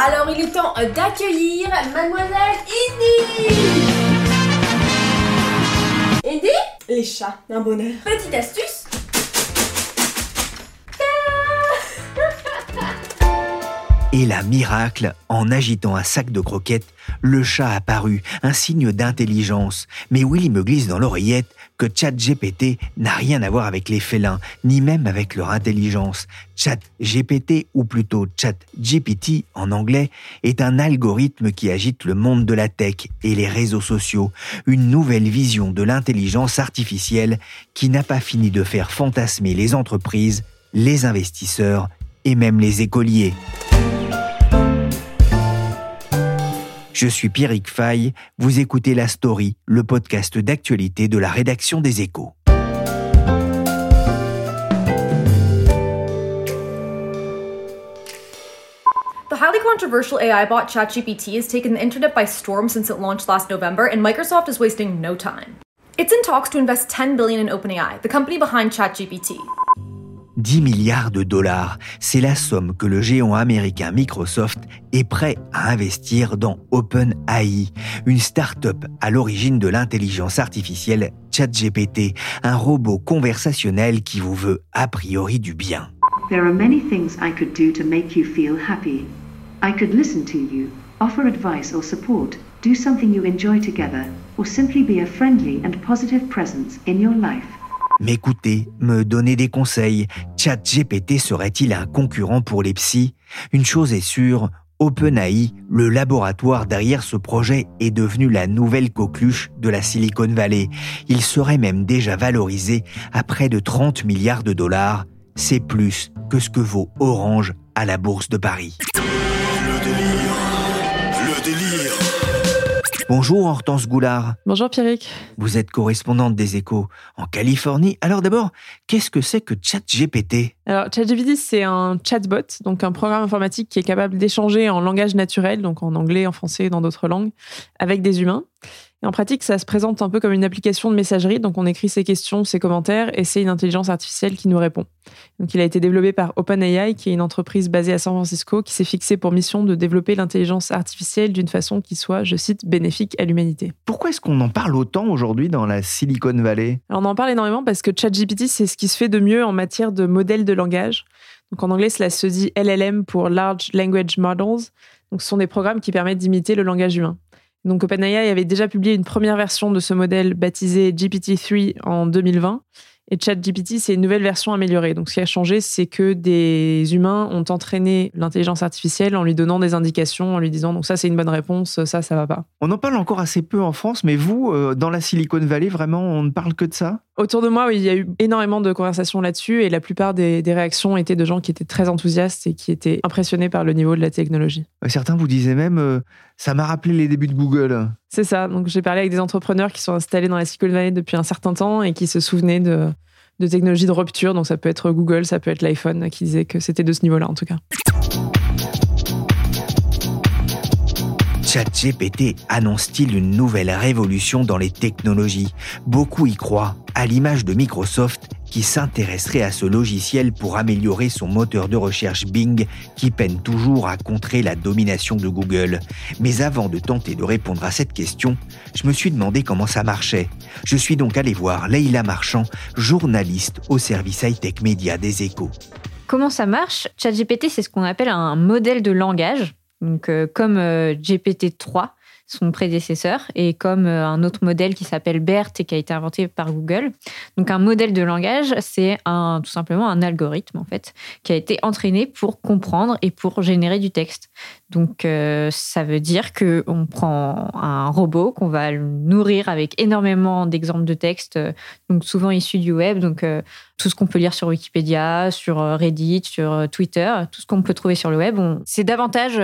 Alors il est temps d'accueillir mademoiselle Indy Indy? Les chats, un bonheur. Petite astuce Et la miracle, en agitant un sac de croquettes, le chat apparut, un signe d'intelligence. Mais Willy me glisse dans l'oreillette que ChatGPT n'a rien à voir avec les félins, ni même avec leur intelligence. ChatGPT, ou plutôt ChatGPT en anglais, est un algorithme qui agite le monde de la tech et les réseaux sociaux, une nouvelle vision de l'intelligence artificielle qui n'a pas fini de faire fantasmer les entreprises, les investisseurs et même les écoliers. Je suis Pierrick Fay, vous écoutez La Story, le podcast d'actualité de la rédaction des Échos. The highly controversial AI bot ChatGPT has taken the internet by storm since it launched last November, and Microsoft is wasting no time. It's in talks to invest 10 billion in OpenAI, the company behind ChatGPT. 10 milliards de dollars, c'est la somme que le géant américain Microsoft est prêt à investir dans OpenAI, une start-up à l'origine de l'intelligence artificielle ChatGPT, un robot conversationnel qui vous veut a priori du bien. There are many things I could do to make you feel happy. I could listen to you, offer advice or support, do something you enjoy together, or simply be a friendly and positive presence in your life. M'écouter, me donner des conseils, ChatGPT serait-il un concurrent pour les psys? Une chose est sûre, OpenAI, le laboratoire derrière ce projet, est devenu la nouvelle coqueluche de la Silicon Valley. Il serait même déjà valorisé à près de 30 milliards de dollars. C'est plus que ce que vaut Orange à la Bourse de Paris. Bonjour Hortense Goulard. Bonjour Pierrick. Vous êtes correspondante des échos en Californie. Alors d'abord, qu'est-ce que c'est que ChatGPT? Alors ChatGPT, c'est un chatbot, donc un programme informatique qui est capable d'échanger en langage naturel, donc en anglais, en français et dans d'autres langues, avec des humains. Et en pratique, ça se présente un peu comme une application de messagerie. Donc, on écrit ses questions, ses commentaires, et c'est une intelligence artificielle qui nous répond. Donc, il a été développé par OpenAI, qui est une entreprise basée à San Francisco, qui s'est fixée pour mission de développer l'intelligence artificielle d'une façon qui soit, je cite, bénéfique à l'humanité. Pourquoi est-ce qu'on en parle autant aujourd'hui dans la Silicon Valley? Alors, on en parle énormément parce que ChatGPT, c'est ce qui se fait de mieux en matière de modèles de langage. Donc, en anglais, cela se dit LLM pour Large Language Models. Donc, ce sont des programmes qui permettent d'imiter le langage humain. Donc OpenAI avait déjà publié une première version de ce modèle baptisé GPT-3 en 2020. Et ChatGPT, c'est une nouvelle version améliorée. Donc, ce qui a changé, c'est que des humains ont entraîné l'intelligence artificielle en lui donnant des indications, en lui disant donc ça c'est une bonne réponse, ça ça va pas. On en parle encore assez peu en France, mais vous, euh, dans la Silicon Valley, vraiment, on ne parle que de ça? Autour de moi, oui, il y a eu énormément de conversations là-dessus et la plupart des, des, réactions étaient de gens qui étaient très enthousiastes et qui étaient impressionnés par le niveau de la technologie. Certains vous disaient même, euh, ça m'a rappelé les débuts de Google. C'est ça. Donc j'ai parlé avec des entrepreneurs qui sont installés dans la Silicon Valley depuis un certain temps et qui se souvenaient de, de technologies de rupture. Donc ça peut être Google, ça peut être l'iPhone, qui disait que c'était de ce niveau-là en tout cas. ChatGPT annonce-t-il une nouvelle révolution dans les technologies? Beaucoup y croient, à l'image de Microsoft qui s'intéresserait à ce logiciel pour améliorer son moteur de recherche Bing qui peine toujours à contrer la domination de Google. Mais avant de tenter de répondre à cette question, je me suis demandé comment ça marchait. Je suis donc allé voir Leïla Marchand, journaliste au service high-tech média des échos. Comment ça marche? ChatGPT, c'est ce qu'on appelle un modèle de langage. Donc, euh, comme euh, GPT-3, son prédécesseur, et comme euh, un autre modèle qui s'appelle BERT et qui a été inventé par Google. Donc un modèle de langage, c'est tout simplement un algorithme en fait qui a été entraîné pour comprendre et pour générer du texte. Donc ça veut dire que on prend un robot qu'on va nourrir avec énormément d'exemples de texte, euh, donc souvent issus du web, donc tout ce qu'on peut lire sur Wikipédia, sur Reddit, sur Twitter, tout ce qu'on peut trouver sur le web. C'est davantage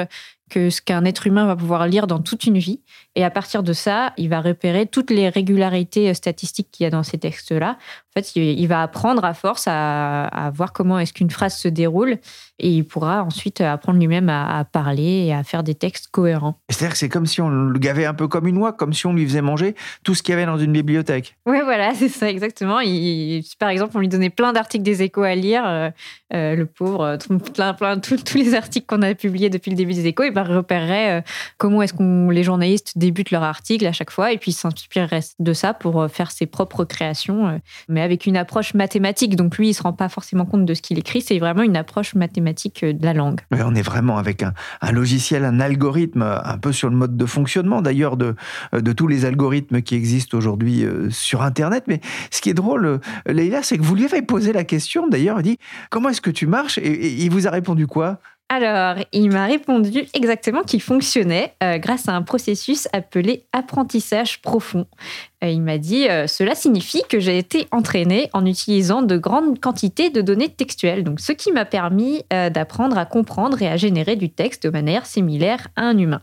que ce qu'un être humain va pouvoir lire dans toute une vie. Et à partir de ça, il va repérer toutes les régularités euh, statistiques qu'il y a dans ces textes-là. En fait, il va apprendre à force à, voir comment est-ce qu'une phrase se déroule et il pourra ensuite apprendre lui-même à, parler et à faire des textes cohérents. C'est-à-dire que c'est comme si on le gavait un peu comme une oie, comme si on lui faisait manger tout ce qu'il y avait dans une bibliothèque. Oui, voilà, c'est ça exactement. Il, par exemple, on lui donnait plein d'articles des échos à lire, euh, euh, le pauvre, plein, plein, tous les articles qu'on a publiés depuis le début des échos, il repérerait comment est-ce que les journalistes débutent leur article à chaque fois et puis s'inspirerait de ça pour euh, faire ses propres créations, euh, mais avec une approche mathématique. Donc lui, il se rend pas forcément compte de ce qu'il écrit, c'est vraiment une approche mathématique euh, de la langue. on est vraiment avec un, logiciel, un algorithme, un peu sur le mode de fonctionnement d'ailleurs de, de tous les algorithmes qui existent aujourd'hui sur Internet. Mais ce qui est drôle, Leïla, c'est que vous lui avez posé la question, d'ailleurs, il dit, comment est-ce que tu marches? Et il vous a répondu quoi? Alors, il m'a répondu exactement qu'il fonctionnait euh, grâce à un processus appelé apprentissage profond. Euh, il m'a dit euh, Cela signifie que j'ai été entraîné en utilisant de grandes quantités de données textuelles, donc ce qui m'a permis d'apprendre à comprendre et à générer du texte de manière similaire à un humain.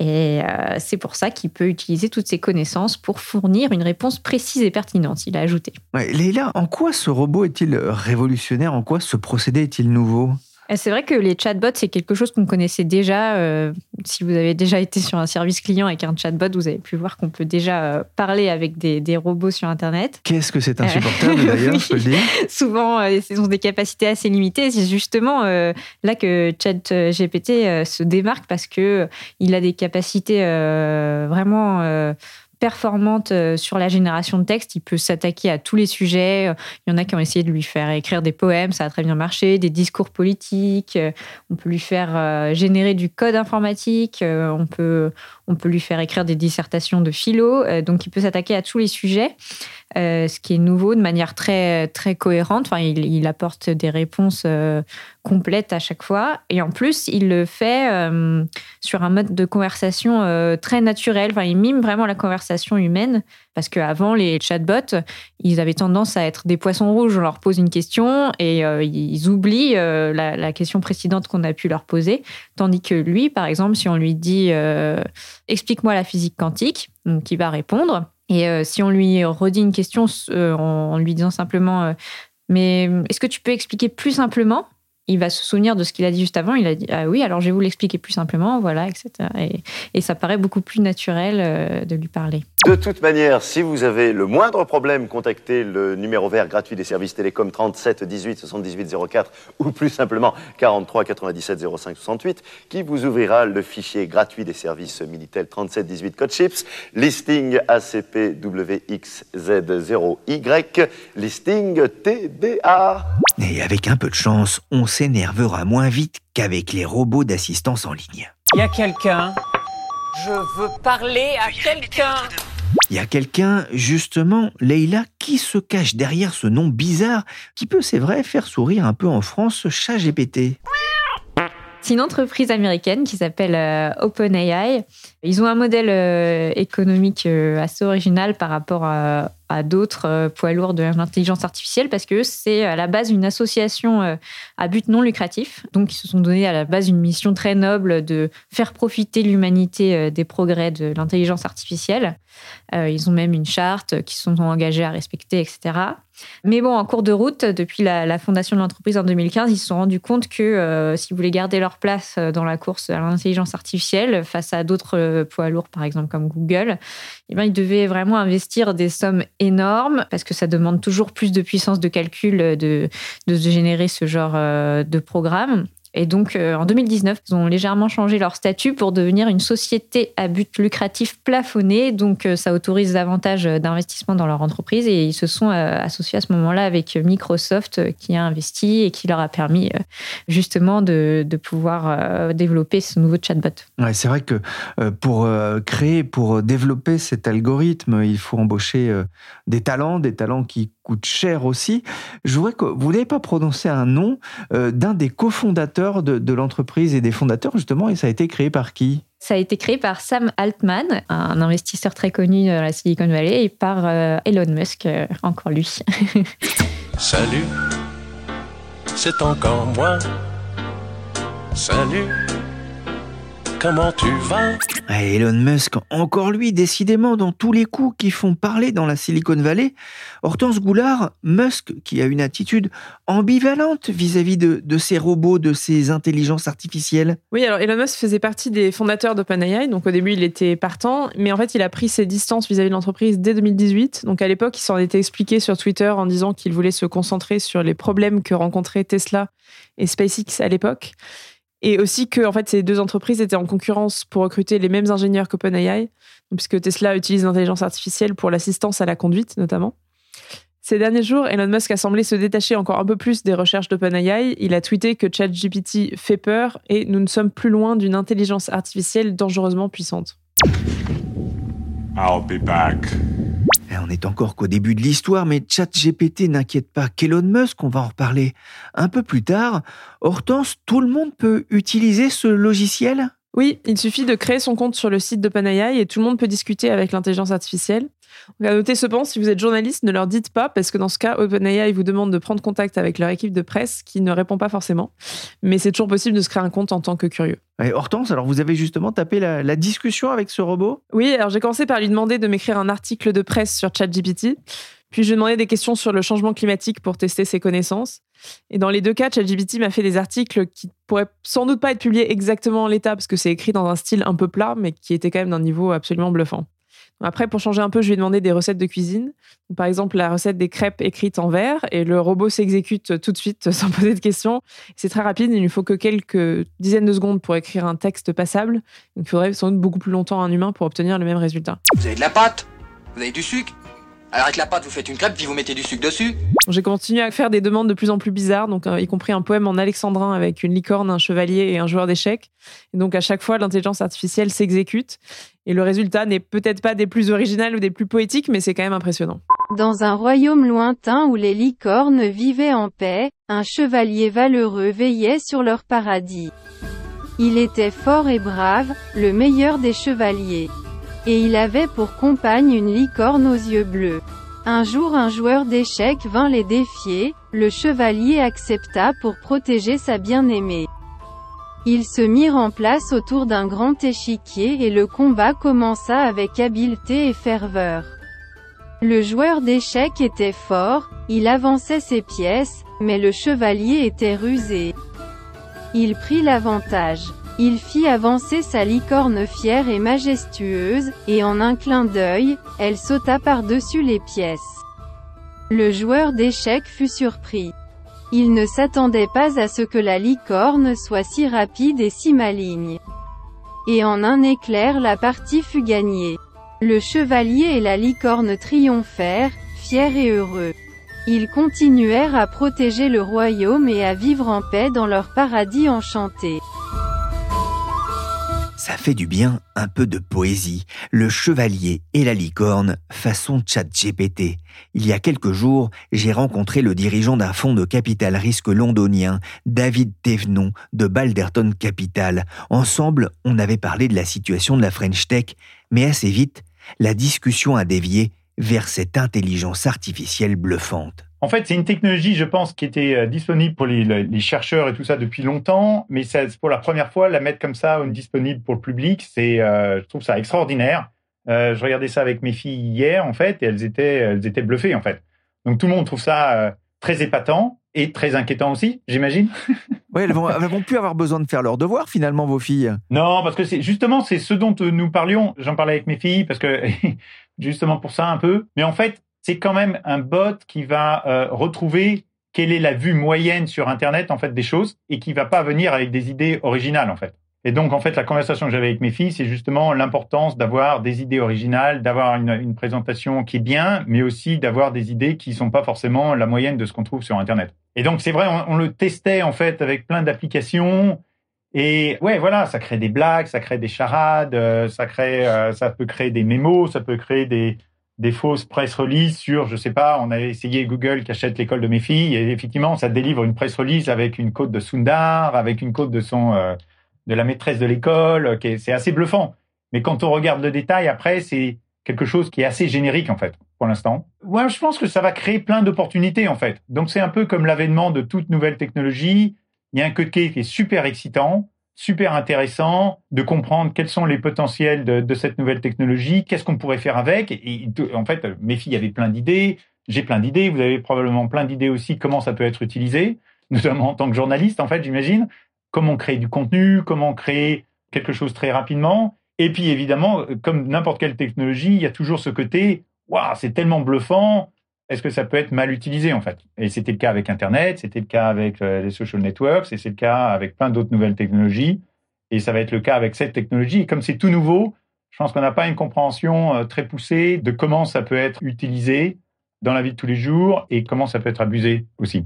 Et c'est pour ça qu'il peut utiliser toutes ces connaissances pour fournir une réponse précise et pertinente, il a ajouté. Ouais, en quoi ce robot est-il révolutionnaire? En quoi ce procédé est-il nouveau? C'est vrai que les chatbots, c'est quelque chose qu'on connaissait déjà. Euh, si vous avez déjà été sur un service client avec un chatbot, vous avez pu voir qu'on peut déjà euh, parler avec des, robots sur Internet. Qu'est-ce que c'est insupportable d'ailleurs, je peux le dire Souvent, euh, ils ont des capacités assez limitées. C'est justement là que ChatGPT se démarque parce que il a des capacités vraiment performante euh, sur la génération de texte. Il peut s'attaquer à tous les sujets. Il y en a qui ont essayé de lui faire écrire des poèmes, ça a très bien marché, des discours politiques. On peut lui faire euh, générer du code informatique. Euh, on peut, on peut lui faire écrire des dissertations de philo. Donc, il peut s'attaquer à tous les sujets. Euh, ce qui est nouveau de manière très, très cohérente. Enfin, il, apporte des réponses euh, complètes à chaque fois. Et en plus, il le fait euh, sur un mode de conversation très naturel. Enfin, il mime vraiment la conversation humaine. Parce qu'avant, les chatbots, ils avaient tendance à être des poissons rouges. On leur pose une question et ils oublient la, la, question précédente qu'on a pu leur poser. Tandis que lui, par exemple, si on lui dit Explique-moi la physique quantique, il va répondre. Et euh, si on lui redit une question euh, en, lui disant simplement euh, Mais est-ce que tu peux expliquer plus simplement? Il va se souvenir de ce qu'il a dit juste avant. Il a dit Ah oui, alors je vais vous l'expliquer plus simplement, voilà, etc. Et, ça paraît beaucoup plus naturel de lui parler. De toute manière, si vous avez le moindre problème, contactez le numéro vert gratuit des services télécoms 37 18 78 04 ou plus simplement 43 97 05 68 qui vous ouvrira le fichier gratuit des services Minitel 37 18 code chips, listing ACPWXZ0Y, listing TBA. Et avec un peu de chance, on s'énervera moins vite qu'avec les robots d'assistance en ligne. Il y a quelqu'un? Je veux parler à quelqu'un il y a quelqu'un, justement, Leïla, qui se cache derrière ce nom bizarre qui peut, c'est vrai, faire sourire un peu en France ChatGPT. C'est une entreprise américaine qui s'appelle euh, OpenAI. Ils ont un modèle euh, économique euh, assez original par rapport à, à d'autres euh, poids lourds de l'intelligence artificielle parce que c'est à la base une association euh, à but non lucratif. Donc, ils se sont donné à la base une mission très noble de faire profiter l'humanité euh, des progrès de l'intelligence artificielle. Ils ont même une charte qui sont engagés à respecter, etc. Mais bon, en cours de route, depuis la, fondation de l'entreprise en 2015, ils se sont rendus compte que si vous voulez garder leur place dans la course à l'intelligence artificielle face à d'autres poids lourds, par exemple comme Google, eh bien, ils devaient vraiment investir des sommes énorme parce que ça demande toujours plus de puissance de calcul de, de générer ce genre de programme. Et donc, euh, en 2019, ils ont légèrement changé leur statut pour devenir une société à but lucratif plafonné. Donc, euh, ça autorise davantage d'investissement dans leur entreprise. Et ils se sont euh, associés à ce moment-là avec Microsoft qui a investi et qui leur a permis justement de, pouvoir développer ce nouveau chatbot. Ouais, c'est vrai que pour créer, pour développer cet algorithme, il faut embaucher des talents, des talents qui coûtent cher aussi. Je voudrais que vous n'avez pas prononcé un nom d'un des cofondateurs de, l'entreprise et des fondateurs, justement, et ça a été créé par qui? Ça a été créé par Sam Altman, un investisseur très connu dans la Silicon Valley, et par euh, Elon Musk, euh, encore lui. Salut, c'est encore moi. Salut comment tu vas? Ah, Elon Musk, encore lui, décidément, dans tous les coups qui font parler dans la Silicon Valley. Hortense Goulard, Musk, qui a une attitude ambivalente vis-à-vis de, de ces robots, de ces intelligences artificielles. Oui, alors Elon Musk faisait partie des fondateurs d'OpenAI, donc au début il était partant, mais en fait il a pris ses distances vis-à-vis de l'entreprise dès 2018. Donc à l'époque, il s'en était expliqué sur Twitter en disant qu'il voulait se concentrer sur les problèmes que rencontraient Tesla et SpaceX à l'époque. Et aussi que en fait, ces deux entreprises étaient en concurrence pour recruter les mêmes ingénieurs qu'OpenAI, puisque Tesla utilise l'intelligence artificielle pour l'assistance à la conduite notamment. Ces derniers jours, Elon Musk a semblé se détacher encore un peu plus des recherches d'OpenAI. Il a tweeté que ChatGPT fait peur et nous ne sommes plus loin d'une intelligence artificielle dangereusement puissante. I'll be back. On est encore qu'au début de l'histoire, mais ChatGPT n'inquiète pas qu'Elon Musk, on va en reparler un peu plus tard. Hortense, tout le monde peut utiliser ce logiciel? Oui, il suffit de créer son compte sur le site d'OpenAI et tout le monde peut discuter avec l'intelligence artificielle. À noter cependant, si vous êtes journaliste, ne leur dites pas, parce que dans ce cas, OpenAI vous demande de prendre contact avec leur équipe de presse qui ne répond pas forcément. Mais c'est toujours possible de se créer un compte en tant que curieux. Hortense, alors vous avez justement tapé la, discussion avec ce robot? Oui, alors j'ai commencé par lui demander de m'écrire un article de presse sur ChatGPT. Puis je lui ai demandé des questions sur le changement climatique pour tester ses connaissances. Et dans les deux cas, ChatGPT m'a fait des articles qui pourraient sans doute pas être publiés exactement en l'état parce que c'est écrit dans un style un peu plat, mais qui était quand même d'un niveau absolument bluffant. Après, pour changer un peu, je lui ai demandé des recettes de cuisine. Par exemple, la recette des crêpes écrites en vert et le robot s'exécute tout de suite sans poser de questions. C'est très rapide, il ne faut que quelques dizaines de secondes pour écrire un texte passable. Il faudrait sans doute beaucoup plus longtemps à un humain pour obtenir le même résultat. Vous avez de la pâte? Vous avez du sucre? Alors avec la pâte, vous faites une crêpe, puis vous mettez du sucre dessus. J'ai continué à faire des demandes de plus en plus bizarres, donc euh, y compris un poème en alexandrin avec une licorne, un chevalier et un joueur d'échecs. Et donc à chaque fois, l'intelligence artificielle s'exécute. Et le résultat n'est peut-être pas des plus originales ou des plus poétiques, mais c'est quand même impressionnant. Dans un royaume lointain où les licornes vivaient en paix, un chevalier valeureux veillait sur leur paradis. Il était fort et brave, le meilleur des chevaliers et il avait pour compagne une licorne aux yeux bleus. Un jour un joueur d'échecs vint les défier, le chevalier accepta pour protéger sa bien-aimée. Ils se mirent en place autour d'un grand échiquier et le combat commença avec habileté et ferveur. Le joueur d'échecs était fort, il avançait ses pièces, mais le chevalier était rusé. Il prit l'avantage. Il fit avancer sa licorne fière et majestueuse, et en un clin d'œil, elle sauta par-dessus les pièces. Le joueur d'échecs fut surpris. Il ne s'attendait pas à ce que la licorne soit si rapide et si maligne. Et en un éclair la partie fut gagnée. Le chevalier et la licorne triomphèrent, fiers et heureux. Ils continuèrent à protéger le royaume et à vivre en paix dans leur paradis enchanté. Ça fait du bien un peu de poésie. Le chevalier et la licorne façon chat GPT. Il y a quelques jours, j'ai rencontré le dirigeant d'un fonds de capital risque londonien, David Thévenon, de Balderton Capital. Ensemble, on avait parlé de la situation de la French Tech, mais assez vite, la discussion a dévié vers cette intelligence artificielle bluffante. En fait, c'est une technologie, je pense, qui était euh, disponible pour les, chercheurs et tout ça depuis longtemps, mais c'est pour la première fois la mettre comme ça, disponible pour le public, c'est, euh, je trouve ça extraordinaire. Euh, je regardais ça avec mes filles hier, en fait, et elles étaient, elles étaient bluffées, en fait. Donc tout le monde trouve ça très épatant et très inquiétant aussi, j'imagine. oui, elles vont, elles vont plus avoir besoin de faire leurs devoirs finalement, vos filles. Non, parce que c'est justement c'est ce dont nous parlions. J'en parlais avec mes filles parce que justement pour ça un peu. Mais en fait, c'est quand même un bot qui va euh, retrouver quelle est la vue moyenne sur Internet en fait des choses et qui va pas venir avec des idées originales en fait. Et donc en fait la conversation que j'avais avec mes filles, c'est justement l'importance d'avoir des idées originales, d'avoir une, présentation qui est bien, mais aussi d'avoir des idées qui sont pas forcément la moyenne de ce qu'on trouve sur Internet. Et donc c'est vrai, on, on, le testait en fait avec plein d'applications. Et ouais, voilà, ça crée des blagues, ça crée des charades, euh, ça crée, euh, ça peut créer des mémos, ça peut créer des, des fausses press release sur, je sais pas, on avait essayé Google qui achète l'école de mes filles et effectivement, ça délivre une press release avec une côte de Sundar, avec une côte de son, euh, de la maîtresse de l'école, qui c'est assez bluffant. Mais quand on regarde le détail, après, c'est quelque chose qui est assez générique en fait pour l'instant. Moi, je pense que ça va créer plein d'opportunités en fait. Donc c'est un peu comme l'avènement de toute nouvelle technologie. Il y a un côté qui est super excitant super intéressant de comprendre quels sont les potentiels de, cette nouvelle technologie, qu'est-ce qu'on pourrait faire avec. Et, en fait, mes filles avaient plein d'idées, j'ai plein d'idées, vous avez probablement plein d'idées aussi comment ça peut être utilisé, notamment en tant que journaliste, en fait, j'imagine. Comment créer du contenu, comment créer quelque chose très rapidement. Et puis évidemment, comme n'importe quelle technologie, il y a toujours ce côté, waouh, c'est tellement bluffant, est-ce que ça peut être mal utilisé en fait? Et c'était le cas avec Internet, c'était le cas avec euh, les social networks, et c'est le cas avec plein d'autres nouvelles technologies, et ça va être le cas avec cette technologie. Et comme c'est tout nouveau, je pense qu'on n'a pas une compréhension euh, très poussée de comment ça peut être utilisé dans la vie de tous les jours et comment ça peut être abusé aussi.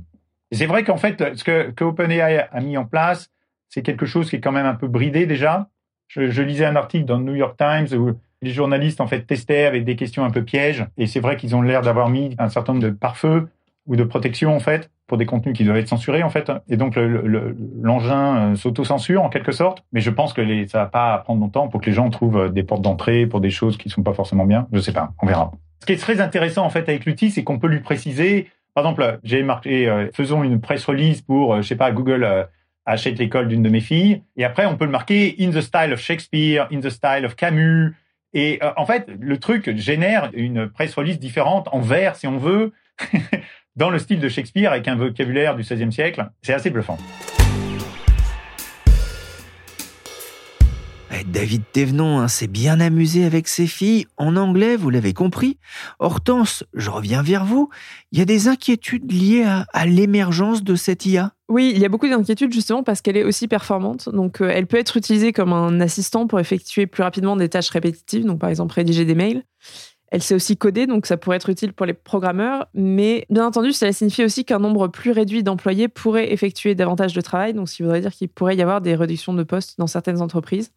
Et c'est vrai qu'en fait, ce que, OpenAI a mis en place, c'est quelque chose qui est quand même un peu bridé déjà. Je, je lisais un article dans le New York Times où les journalistes en fait testaient avec des questions un peu pièges et c'est vrai qu'ils ont l'air d'avoir mis un certain nombre de pare-feux ou de protection en fait pour des contenus qui doivent être censurés en fait et donc l'engin le, euh, s'auto-censure en quelque sorte. Mais je pense que les, ça va pas prendre longtemps pour que les gens trouvent euh, des portes d'entrée pour des choses qui sont pas forcément bien. Je sais pas. On verra. Ce qui est très intéressant en fait avec l'outil c'est qu'on peut lui préciser. Par exemple j'ai marqué euh, faisons une press release pour je sais pas Google achète l'école d'une de mes filles. Et après on peut le marquer in the style of Shakespeare in the style of Camus et euh, en fait, le truc génère une presse release différente en vers, si on veut, dans le style de Shakespeare avec un vocabulaire du XVIe siècle. C'est assez bluffant. David Thévenon hein, s'est bien amusé avec ses filles. En anglais, vous l'avez compris. Hortense, je reviens vers vous. Il y a des inquiétudes liées à, à l'émergence de cette IA oui, il y a beaucoup d'inquiétudes justement parce qu'elle est aussi performante. Donc, euh, elle peut être utilisée comme un assistant pour effectuer plus rapidement des tâches répétitives, donc par exemple rédiger des mails. Elle sait aussi coder, donc ça pourrait être utile pour les programmeurs. Mais bien entendu, cela signifie aussi qu'un nombre plus réduit d'employés pourrait effectuer davantage de travail. Donc, ce qui voudrait dire qu'il pourrait y avoir des réductions de postes dans certaines entreprises.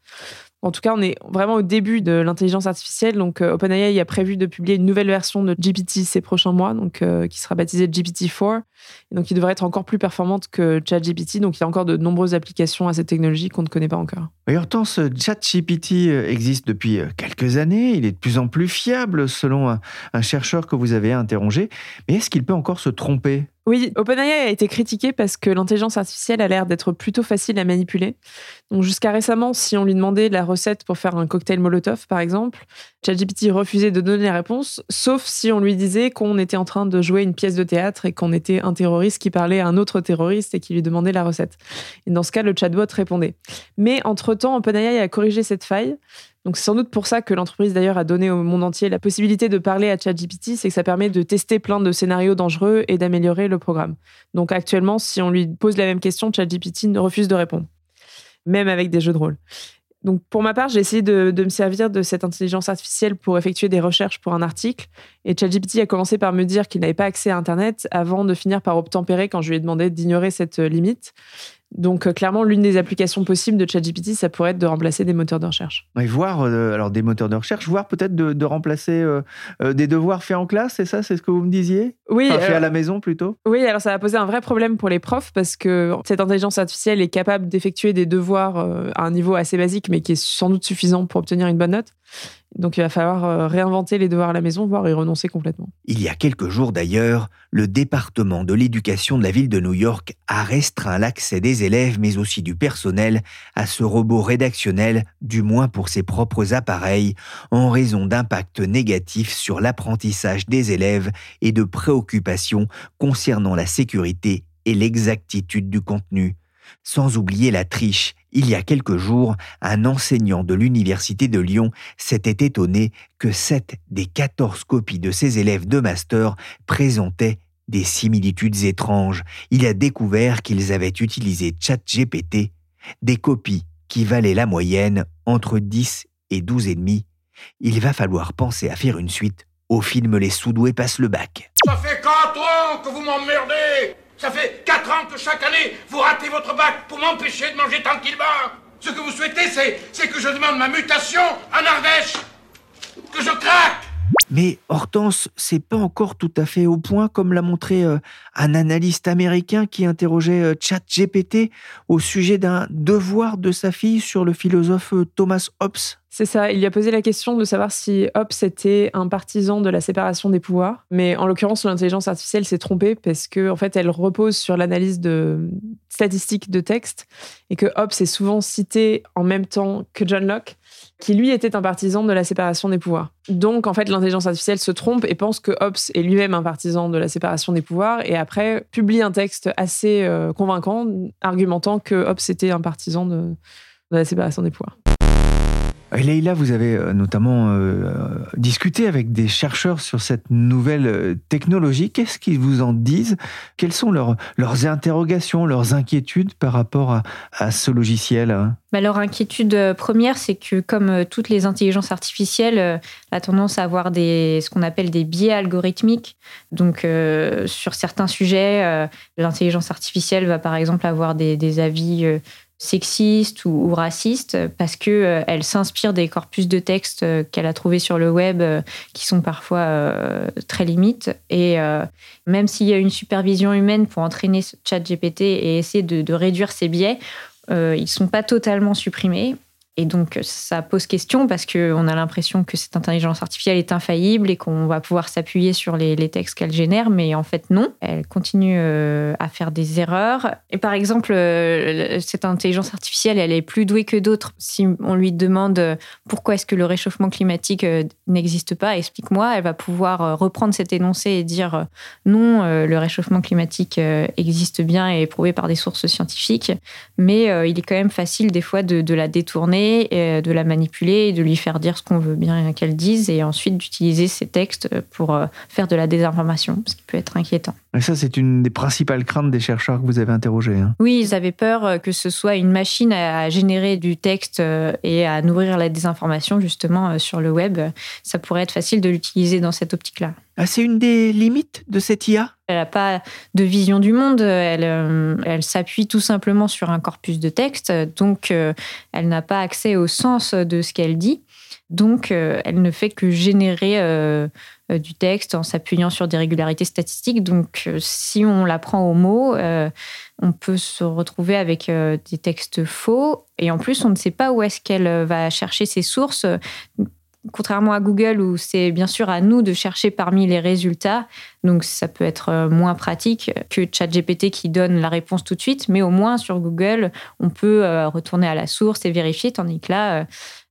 En tout cas, on est vraiment au début de l'intelligence artificielle. Donc, euh, OpenAI a prévu de publier une nouvelle version de GPT ces prochains mois, donc euh, qui sera baptisée GPT-4. Et donc, il devrait être encore plus performante que ChatGPT. Donc, il y a encore de nombreuses applications à cette technologie qu'on ne connaît pas encore. Et pourtant, ce ChatGPT euh, existe depuis quelques années. Il est de plus en plus fiable, selon un, un chercheur que vous avez interrogé. Mais est-ce qu'il peut encore se tromper? Oui, OpenAI a été critiqué parce que l'intelligence artificielle a l'air d'être plutôt facile à manipuler. Donc jusqu'à récemment, si on lui demandait la recette pour faire un cocktail Molotov, par exemple, ChatGPT refusait de donner la réponse, sauf si on lui disait qu'on était en train de jouer une pièce de théâtre et qu'on était un terroriste qui parlait à un autre terroriste et qui lui demandait la recette. Et dans ce cas, le chatbot répondait. Mais entre-temps, OpenAI a corrigé cette faille. Donc c'est sans doute pour ça que l'entreprise d'ailleurs a donné au monde entier la possibilité de parler à ChatGPT, c'est que ça permet de tester plein de scénarios dangereux et d'améliorer le programme. Donc actuellement, si on lui pose la même question, ChatGPT refuse de répondre, même avec des jeux de rôle. Donc pour ma part, j'ai essayé de, de, me servir de cette intelligence artificielle pour effectuer des recherches pour un article. Et ChatGPT a commencé par me dire qu'il n'avait pas accès à Internet avant de finir par obtempérer quand je lui ai demandé d'ignorer cette limite. Donc, euh, clairement, l'une des applications possibles de ChatGPT, ça pourrait être de remplacer des moteurs de recherche. Et voir, euh, alors des moteurs de recherche, voire peut-être de, remplacer euh, des devoirs faits en classe, c'est ça C'est ce que vous me disiez? Oui. Enfin, faits à la maison plutôt? Oui, alors ça va poser un vrai problème pour les profs parce que cette intelligence artificielle est capable d'effectuer des devoirs à un niveau assez basique, mais qui est sans doute suffisant pour obtenir une bonne note. Donc il va falloir euh, réinventer les devoirs à la maison, voire y renoncer complètement. Il y a quelques jours d'ailleurs, le département de l'éducation de la ville de New York a restreint l'accès des élèves, mais aussi du personnel, à ce robot rédactionnel, du moins pour ses propres appareils, en raison d'impacts négatifs sur l'apprentissage des élèves et de préoccupations concernant la sécurité et l'exactitude du contenu. Sans oublier la triche. Il y a quelques jours, un enseignant de l'Université de Lyon s'était étonné que 7 des 14 copies de ses élèves de master présentaient des similitudes étranges. Il a découvert qu'ils avaient utilisé ChatGPT, des copies qui valaient la moyenne entre 10 et 12 et demi. Il va falloir penser à faire une suite au film Les Soudoués passent le bac. Ça fait 4 ans que vous m'emmerdez. Ça fait 4 ans que chaque année, vous ratez votre bac pour m'empêcher de manger tranquillement. Ce que vous souhaitez, c'est, que je demande ma mutation en Ardèche Que je craque. Mais Hortense, c'est pas encore tout à fait au point, comme l'a montré euh, un analyste américain qui interrogeait euh, ChatGPT au sujet d'un devoir de sa fille sur le philosophe euh, Thomas Hobbes. C'est ça, il lui a posé la question de savoir si Hobbes était un partisan de la séparation des pouvoirs. Mais en l'occurrence, l'intelligence artificielle s'est trompée parce qu'en en fait, elle repose sur l'analyse de statistiques de texte et que Hobbes est souvent cité en même temps que John Locke qui lui était un partisan de la séparation des pouvoirs. Donc en fait l'intelligence artificielle se trompe et pense que Hobbes est lui-même un partisan de la séparation des pouvoirs et après publie un texte assez euh, convaincant argumentant que Hobbes était un partisan de la séparation des pouvoirs. Leïla, vous avez euh, notamment euh, discuté avec des chercheurs sur cette nouvelle euh, technologie. Qu'est-ce qu'ils vous en disent? Quelles sont leurs, leurs interrogations, leurs inquiétudes par rapport à, ce logiciel? Bah, Leur inquiétude première, c'est que comme toutes les intelligences artificielles, a tendance à avoir des, ce qu'on appelle des biais algorithmiques. Donc, sur certains sujets, l'intelligence artificielle va par exemple avoir des, des avis sexiste ou, raciste parce que euh, elle s'inspire des corpus de textes euh, qu'elle a trouvés sur le web euh, qui sont parfois très limites. Et même s'il y a une supervision humaine pour entraîner ce chat GPT et essayer de, de réduire ces biais ils ne sont pas totalement supprimés et donc, ça pose question parce qu'on a l'impression que cette intelligence artificielle est infaillible et qu'on va pouvoir s'appuyer sur les, textes qu'elle génère, mais en fait, non. Elle continue euh, à faire des erreurs. Et par exemple, euh, cette intelligence artificielle, elle est plus douée que d'autres. Si on lui demande euh, pourquoi est-ce que le réchauffement climatique n'existe pas, explique-moi, elle va pouvoir reprendre cet énoncé et dire non, le réchauffement climatique existe bien et est prouvé par des sources scientifiques, mais il est quand même facile des fois de la détourner et de la manipuler et de lui faire dire ce qu'on veut bien qu'elle dise et ensuite d'utiliser ces textes pour euh, faire de la désinformation, ce qui peut être inquiétant. Et ça, c'est une des principales craintes des chercheurs que vous avez interrogés. Hein. Oui, ils avaient peur euh, que ce soit une machine à générer du texte euh, et à nourrir la désinformation justement sur le web. Ça pourrait être facile de l'utiliser dans cette optique-là. Ah, c'est une des limites de cette IA Elle n'a pas de vision du monde, elle, euh, elle s'appuie tout simplement sur un corpus de texte, donc euh, elle n'a pas accès au sens de ce qu'elle dit. Donc, euh, elle ne fait que générer du texte en s'appuyant sur des régularités statistiques. Donc, si on la prend au mot, on peut se retrouver avec des textes faux. Et en plus, on ne sait pas où est-ce qu'elle va chercher ses sources contrairement à Google où c'est bien sûr à nous de chercher parmi les résultats, donc ça peut être euh, moins pratique que ChatGPT qui donne la réponse tout de suite, mais au moins sur Google, on peut euh, retourner à la source et vérifier, tandis que là,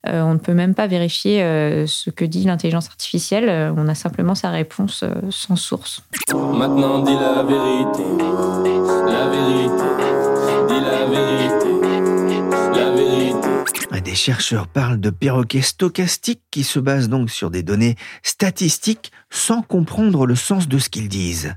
euh, on ne peut même pas vérifier ce que dit l'intelligence artificielle, on a simplement sa réponse sans source. Maintenant dis la vérité, la vérité, dis la vérité, la vérité. Des chercheurs parlent de perroquets stochastiques qui se basent donc sur des données statistiques sans comprendre le sens de ce qu'ils disent.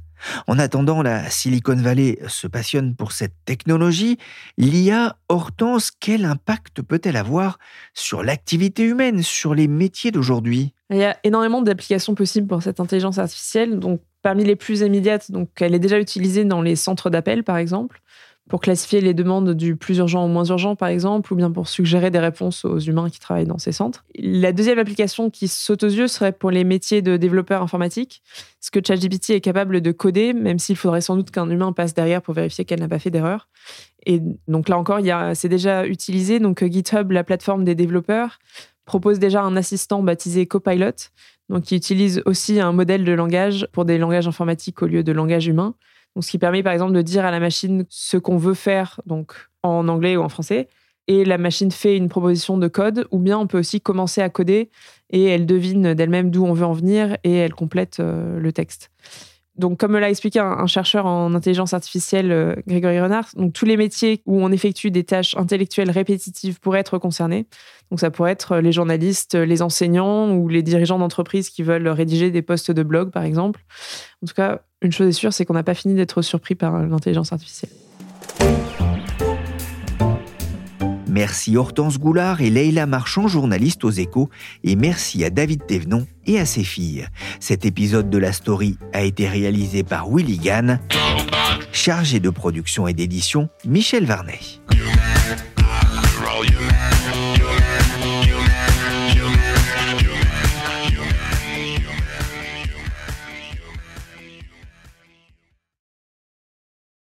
En attendant, la Silicon Valley se passionne pour cette technologie. L'IA, Hortense, quel impact peut-elle avoir sur l'activité humaine, sur les métiers d'aujourd'hui? Il y a énormément d'applications possibles pour cette intelligence artificielle. Donc, parmi les plus immédiates, elle est déjà utilisée dans les centres d'appel, par exemple pour classifier les demandes du plus urgent au moins urgent, par exemple, ou bien pour suggérer des réponses aux humains qui travaillent dans ces centres. La deuxième application qui saute aux yeux serait pour les métiers de développeur informatique, ce que ChatGPT est capable de coder, même s'il faudrait sans doute qu'un humain passe derrière pour vérifier qu'elle n'a pas fait d'erreur. Et donc là encore, c'est déjà utilisé. Donc GitHub, la plateforme des développeurs, propose déjà un assistant baptisé Copilot, donc qui utilise aussi un modèle de langage pour des langages informatiques au lieu de langage humain ce qui permet par exemple de dire à la machine ce qu'on veut faire, donc en anglais ou en français, et la machine fait une proposition de code, ou bien on peut aussi commencer à coder et elle devine d'elle-même d'où on veut en venir et elle complète euh, le texte. Donc, comme l'a expliqué un, chercheur en intelligence artificielle, euh, Grégory Renard, donc tous les métiers où on effectue des tâches intellectuelles répétitives pourraient être concernés. Donc, ça pourrait être les journalistes, les enseignants ou les dirigeants d'entreprises qui veulent rédiger des posts de blog, par exemple. En tout cas, une chose est sûre, c'est qu'on n'a pas fini d'être surpris par l'intelligence artificielle. Merci Hortense Goulard et Leïla Marchand, journalistes aux échos, et merci à David Thévenon et à ses filles. Cet épisode de la story a été réalisé par Willy Gann, chargé de production et d'édition Michel Varnet.